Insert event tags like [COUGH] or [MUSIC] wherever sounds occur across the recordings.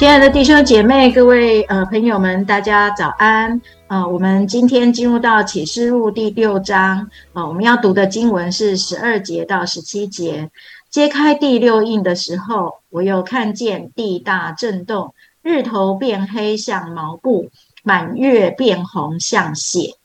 亲爱的弟兄姐妹、各位呃朋友们，大家早安！呃，我们今天进入到启示录第六章，呃，我们要读的经文是十二节到十七节。揭开第六印的时候，我又看见地大震动，日头变黑像毛布，满月变红像血，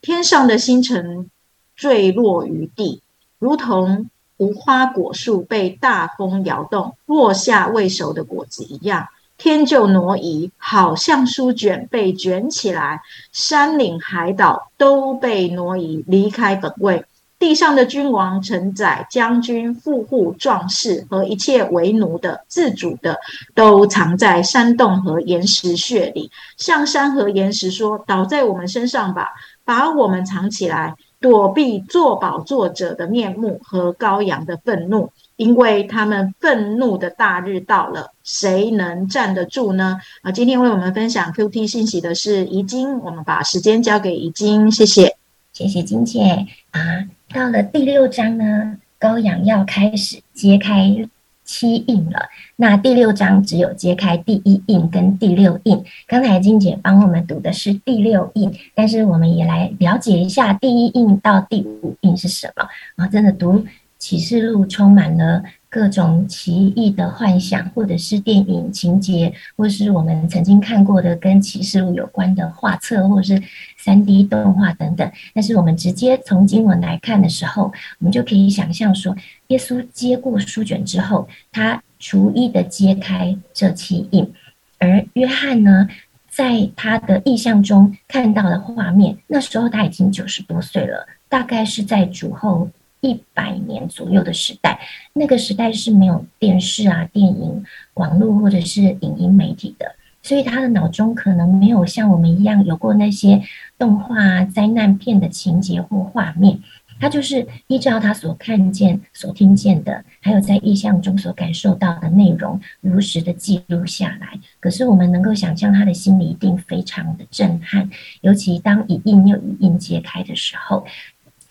天上的星辰坠落于地，如同无花果树被大风摇动落下未熟的果子一样。天就挪移，好像书卷被卷起来；山岭海岛都被挪移，离开本位。地上的君王、臣宰、将军、富户、壮士和一切为奴的、自主的，都藏在山洞和岩石穴里，向山和岩石说：“倒在我们身上吧，把我们藏起来，躲避做宝座者的面目和羔羊的愤怒。”因为他们愤怒的大日到了，谁能站得住呢？啊，今天为我们分享 Q T 信息的是怡晶，我们把时间交给怡晶，谢谢，谢谢金姐啊。到了第六章呢，羔羊要开始揭开七印了。那第六章只有揭开第一印跟第六印。刚才金姐帮我们读的是第六印，但是我们也来了解一下第一印到第五印是什么啊？真的读。启示录充满了各种奇异的幻想，或者是电影情节，或是我们曾经看过的跟启示录有关的画册，或者是三 D 动画等等。但是我们直接从经文来看的时候，我们就可以想象说，耶稣接过书卷之后，他逐一的揭开这七印，而约翰呢，在他的意象中看到的画面，那时候他已经九十多岁了，大概是在主后。一百年左右的时代，那个时代是没有电视啊、电影、网络或者是影音媒体的，所以他的脑中可能没有像我们一样有过那些动画、灾难片的情节或画面。他就是依照他所看见、所听见的，还有在意象中所感受到的内容，如实的记录下来。可是我们能够想象，他的心里一定非常的震撼，尤其当一印又一印揭开的时候。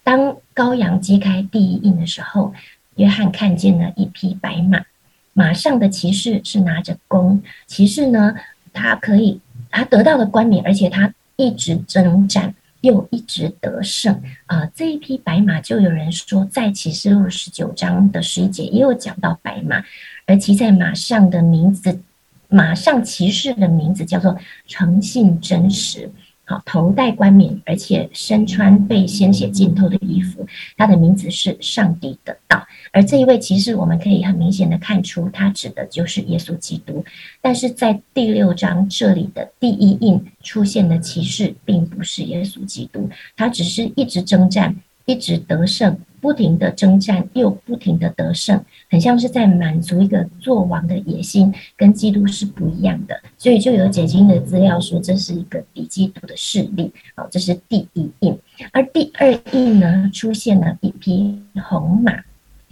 当羔羊揭开第一印的时候，约翰看见了一匹白马，马上的骑士是拿着弓。骑士呢，他可以，他得到了冠冕，而且他一直征战，又一直得胜。啊，这一匹白马，就有人说，在启示录十九章的十一节也有讲到白马，而骑在马上的名字，马上骑士的名字叫做诚信真实。好，头戴冠冕，而且身穿被鲜血浸透的衣服。他的名字是上帝的道。而这一位骑士，我们可以很明显的看出，他指的就是耶稣基督。但是在第六章这里的第一印出现的骑士，并不是耶稣基督，他只是一直征战，一直得胜。不停的征战，又不停的得胜，很像是在满足一个做王的野心，跟基督是不一样的。所以就有解经的资料说，这是一个比基督的势力。好，这是第一印。而第二印呢，出现了一匹红马，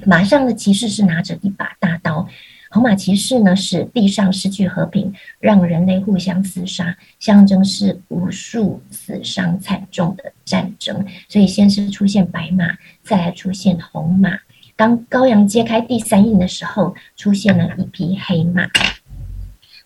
马上的骑士是拿着一把大刀。红马骑士呢，使地上失去和平，让人类互相厮杀，象征是无数死伤惨重的战争。所以先是出现白马，再来出现红马。当羔羊揭开第三印的时候，出现了一匹黑马。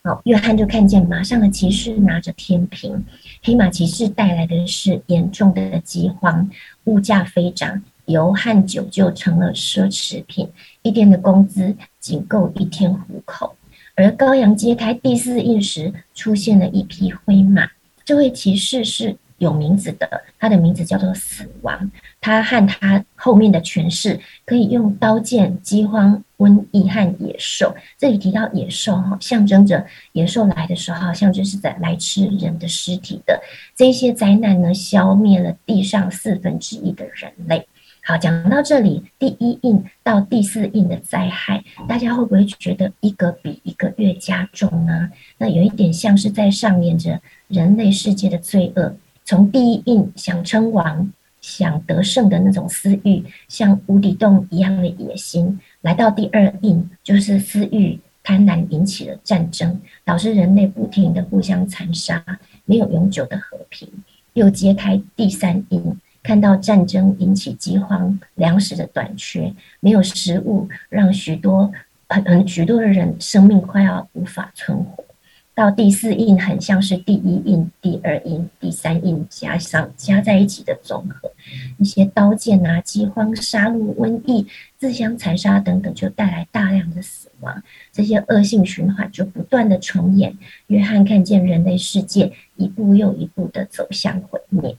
好，约翰就看见马上的骑士拿着天平，黑马骑士带来的是严重的饥荒，物价飞涨。油和酒就成了奢侈品，一天的工资仅够一天糊口。而高阳揭开第四印时，出现了一匹灰马。这位骑士是有名字的，他的名字叫做死亡。他和他后面的权势可以用刀剑、饥荒、瘟疫和野兽。这里提到野兽，哈，象征着野兽来的时候，好像就是在来吃人的尸体的。这些灾难呢，消灭了地上四分之一的人类。好，讲到这里，第一印到第四印的灾害，大家会不会觉得一个比一个越加重呢？那有一点像是在上演着人类世界的罪恶。从第一印想称王、想得胜的那种私欲，像无底洞一样的野心，来到第二印，就是私欲、贪婪引起了战争，导致人类不停的互相残杀，没有永久的和平。又揭开第三印。看到战争引起饥荒，粮食的短缺，没有食物，让许多很很许多的人生命快要无法存活。到第四印很像是第一印、第二印、第三印加上加在一起的总和，一些刀剑啊、饥荒、杀戮、瘟疫、自相残杀等等，就带来大量的死亡，这些恶性循环就不断的重演。约翰看见人类世界一步又一步的走向毁灭。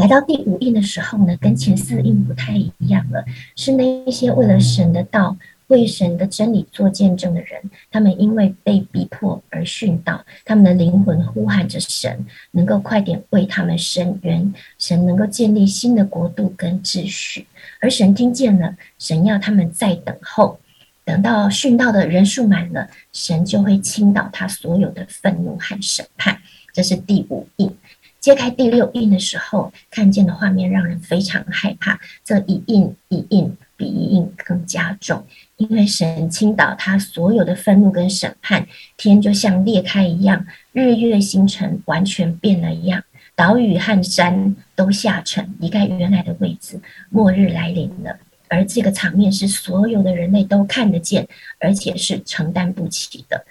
来到第五印的时候呢，跟前四印不太一样了，是那些为了神的道。为神的真理做见证的人，他们因为被逼迫而殉道，他们的灵魂呼喊着神，能够快点为他们伸冤，神能够建立新的国度跟秩序。而神听见了，神要他们再等候，等到殉道的人数满了，神就会倾倒他所有的愤怒和审判。这是第五印。揭开第六印的时候，看见的画面让人非常害怕。这一印一印比一印更加重。因为神倾倒他所有的愤怒跟审判，天就像裂开一样，日月星辰完全变了一样，岛屿和山都下沉，离开原来的位置，末日来临了。而这个场面是所有的人类都看得见，而且是承担不起的。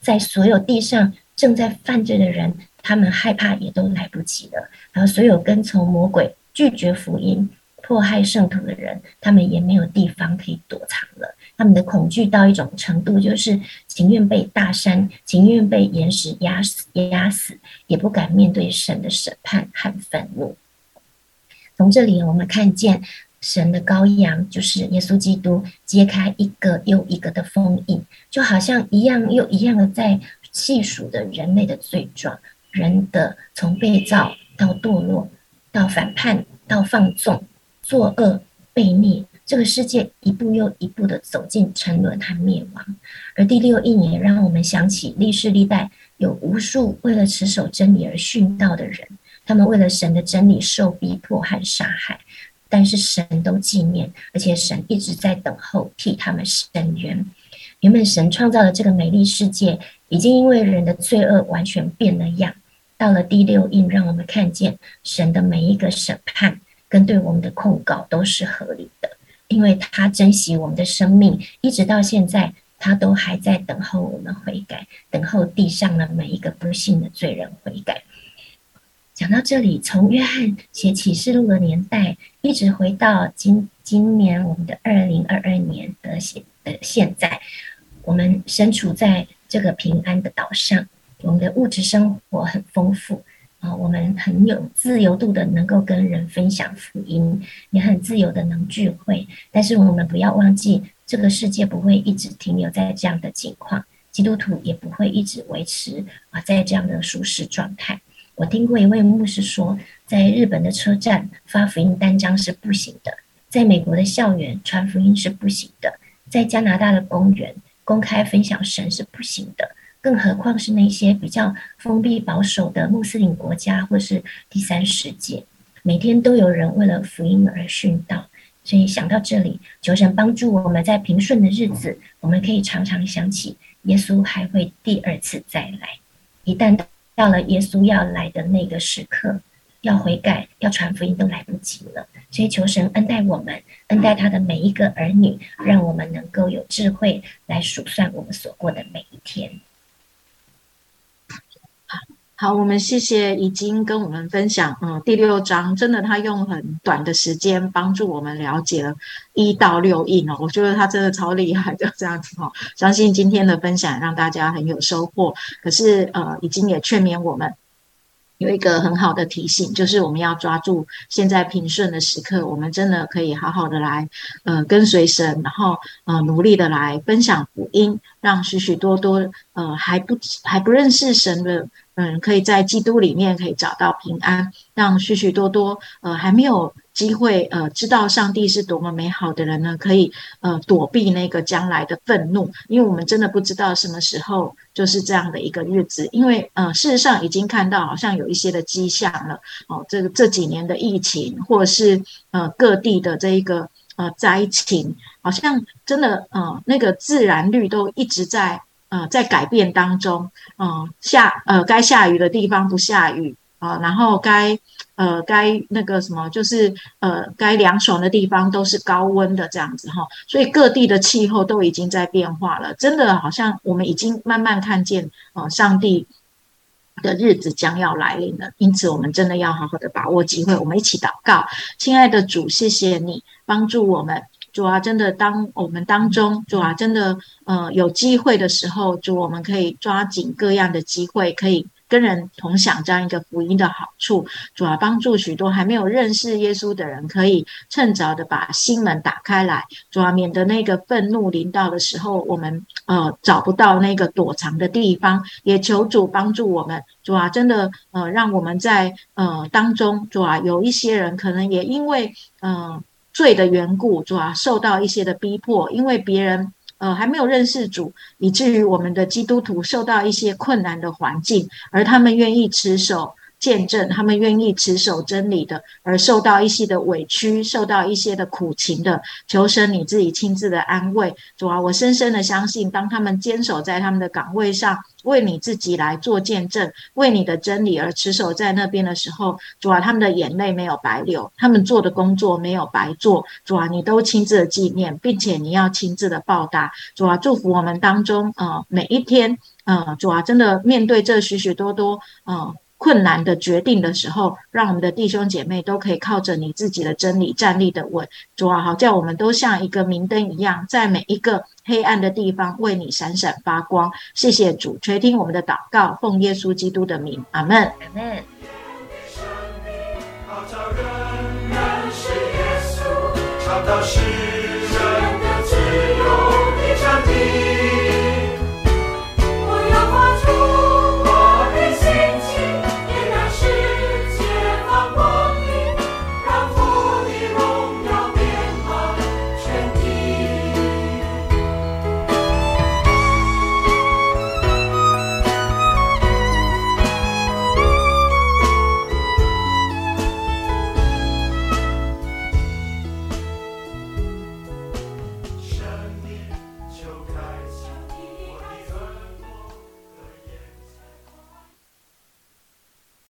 在所有地上正在犯罪的人，他们害怕也都来不及了。然后所有跟从魔鬼、拒绝福音、迫害圣徒的人，他们也没有地方可以躲藏了。他们的恐惧到一种程度，就是情愿被大山、情愿被岩石压死、压死，也不敢面对神的审判和愤怒。从这里，我们看见神的羔羊，就是耶稣基督，揭开一个又一个的封印，就好像一样又一样的在细数的人类的罪状，人的从被造到堕落，到反叛，到放纵、作恶、悖逆。这个世界一步又一步的走进沉沦和灭亡，而第六印也让我们想起历世历代有无数为了持守真理而殉道的人，他们为了神的真理受逼迫和杀害，但是神都纪念，而且神一直在等候替他们伸冤。原本神创造的这个美丽世界，已经因为人的罪恶完全变了样。到了第六印，让我们看见神的每一个审判跟对我们的控告都是合理的。因为他珍惜我们的生命，一直到现在，他都还在等候我们悔改，等候地上的每一个不幸的罪人悔改。讲到这里，从约翰写启示录的年代，一直回到今今年我们的二零二二年的现的现在，我们身处在这个平安的岛上，我们的物质生活很丰富。啊，我们很有自由度的能够跟人分享福音，也很自由的能聚会。但是我们不要忘记，这个世界不会一直停留在这样的境况，基督徒也不会一直维持啊在这样的舒适状态。我听过一位牧师说，在日本的车站发福音单张是不行的，在美国的校园传福音是不行的，在加拿大的公园公开分享神是不行的。更何况是那些比较封闭保守的穆斯林国家，或是第三世界，每天都有人为了福音而殉道。所以想到这里，求神帮助我们在平顺的日子，我们可以常常想起耶稣还会第二次再来。一旦到了耶稣要来的那个时刻，要悔改、要传福音都来不及了。所以求神恩待我们，恩待他的每一个儿女，让我们能够有智慧来数算我们所过的每一天。好，我们谢谢已经跟我们分享，嗯，第六章真的他用很短的时间帮助我们了解了一到六印哦，我觉得他真的超厉害的 [LAUGHS] 这样子哦，相信今天的分享让大家很有收获。可是呃，已经也劝勉我们。有一个很好的提醒，就是我们要抓住现在平顺的时刻，我们真的可以好好的来，呃，跟随神，然后呃，努力的来分享福音，让许许多多呃还不还不认识神的。嗯，可以在基督里面可以找到平安，让许许多多呃还没有机会呃知道上帝是多么美好的人呢，可以呃躲避那个将来的愤怒，因为我们真的不知道什么时候就是这样的一个日子，因为呃事实上已经看到好像有一些的迹象了哦，这个这几年的疫情或者是呃各地的这一个呃灾情，好像真的呃那个自然率都一直在。呃，在改变当中，嗯，下呃该下雨的地方不下雨，啊，然后该呃该那个什么，就是呃该凉爽的地方都是高温的这样子哈，所以各地的气候都已经在变化了，真的好像我们已经慢慢看见呃上帝的日子将要来临了，因此我们真的要好好的把握机会，我们一起祷告，亲爱的主，谢谢你帮助我们。主啊，真的，当我们当中，主啊，真的，呃，有机会的时候，主，我们可以抓紧各样的机会，可以跟人同享这样一个福音的好处。主啊，帮助许多还没有认识耶稣的人，可以趁早的把心门打开来。主啊，免得那个愤怒临到的时候，我们呃找不到那个躲藏的地方。也求主帮助我们。主啊，真的，呃，让我们在呃当中，主啊，有一些人可能也因为嗯。罪的缘故，主啊，受到一些的逼迫，因为别人呃还没有认识主，以至于我们的基督徒受到一些困难的环境，而他们愿意持守。见证他们愿意持守真理的，而受到一些的委屈，受到一些的苦情的，求神你自己亲自的安慰。主啊，我深深的相信，当他们坚守在他们的岗位上，为你自己来做见证，为你的真理而持守在那边的时候，主啊，他们的眼泪没有白流，他们做的工作没有白做。主啊，你都亲自的纪念，并且你要亲自的报答。主啊，祝福我们当中呃每一天呃主啊，真的面对这许许多多呃。困难的决定的时候，让我们的弟兄姐妹都可以靠着你自己的真理站立的稳。主啊，好叫我们都像一个明灯一样，在每一个黑暗的地方为你闪闪发光。谢谢主垂听我们的祷告，奉耶稣基督的名，阿门。阿门。到